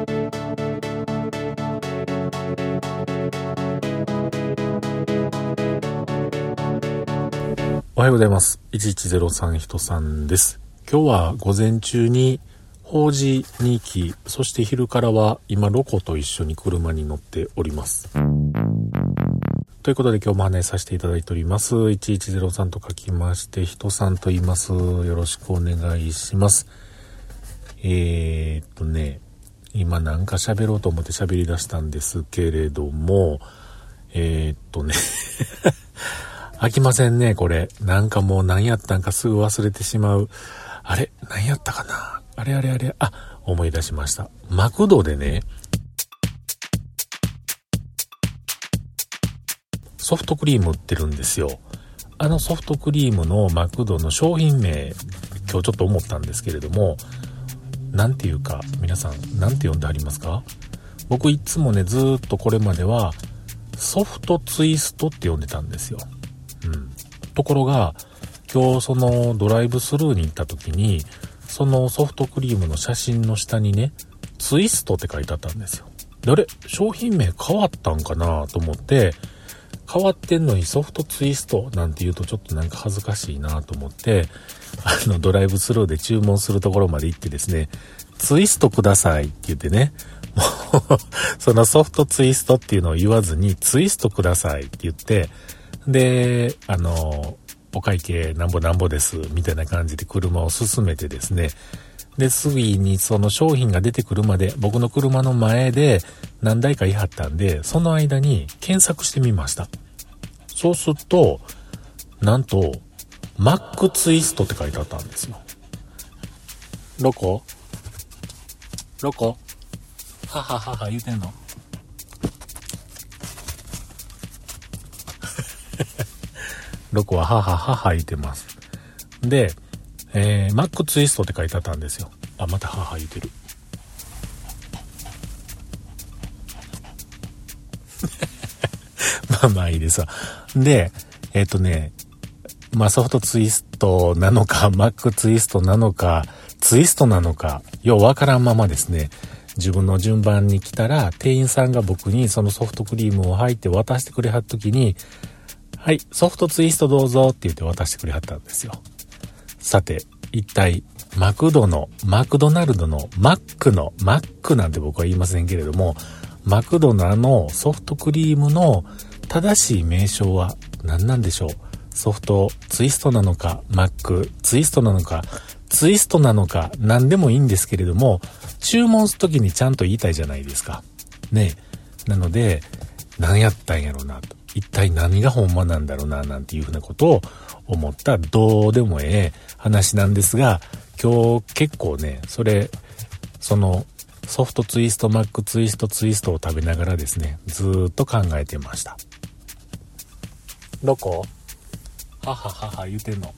おはようございます。1103人さんです。今日は午前中に法事に行き、そして昼からは今ロコと一緒に車に乗っております。ということで今日も話させていただいております。1103と書きまして、人さんと言います。よろしくお願いします。えー、っとね、今なんか喋ろうと思って喋り出したんですけれども、えー、っとね 飽きませんね、これ。なんかもう何やったんかすぐ忘れてしまう。あれ？何やったかな？あれあれあれ？あ、思い出しました。マクドでね、ソフトクリーム売ってるんですよ。あのソフトクリームのマクドの商品名、今日ちょっと思ったんですけれども、なんていうか、皆さん、なんて呼んでありますか？僕いつもね、ずっとこれまでは、ソフトツイストって呼んでたんですよ。うん。ところが、今日そのドライブスルーに行った時に、そのソフトクリームの写真の下にね、ツイストって書いてあったんですよ。で、あれ商品名変わったんかなと思って、変わってんのにソフトツイストなんて言うとちょっとなんか恥ずかしいなと思って、あのドライブスルーで注文するところまで行ってですね、ツイストくださいって言ってね、もう そのソフトツイストっていうのを言わずに、ツイストくださいって言って、で、あの、お会計なんぼなんぼです、みたいな感じで車を進めてですね、で、次にその商品が出てくるまで、僕の車の前で何台か言い張ったんで、その間に検索してみました。そうすると、なんと、マックツイストって書いてあったんですよ。ロコ？ロコ？はははは言うてんの？ロコははははは言ってます。で、えー、マックツイストって書いてあったんですよ。あ、またはは言うてる。まあまあいいですわ。で、えっ、ー、とね、まあソフトツイストなのか、マックツイストなのか、ツイストなのか、ようわからんままですね、自分の順番に来たら、店員さんが僕にそのソフトクリームを入って渡してくれはった時に、はい、ソフトツイストどうぞって言って渡してくれはったんですよ。さて、一体、マクドの、マクドナルドの、マックの、マックなんて僕は言いませんけれども、マクドナのソフトクリームの正しい名称は何なんでしょう？ソフトツイストなのか、マックツイストなのか、ツイストなのか、何でもいいんですけれども、注文するときにちゃんと言いたいじゃないですか。ねなので、何やったんやろうなと。一体何がほんまなんだろうな、なんていうふうなことを思ったどうでもええ話なんですが、今日結構ね、それ、そのソフトツイスト、マックツイスト、ツイストを食べながらですね、ずっと考えてました。どこ？はははは言うてんの。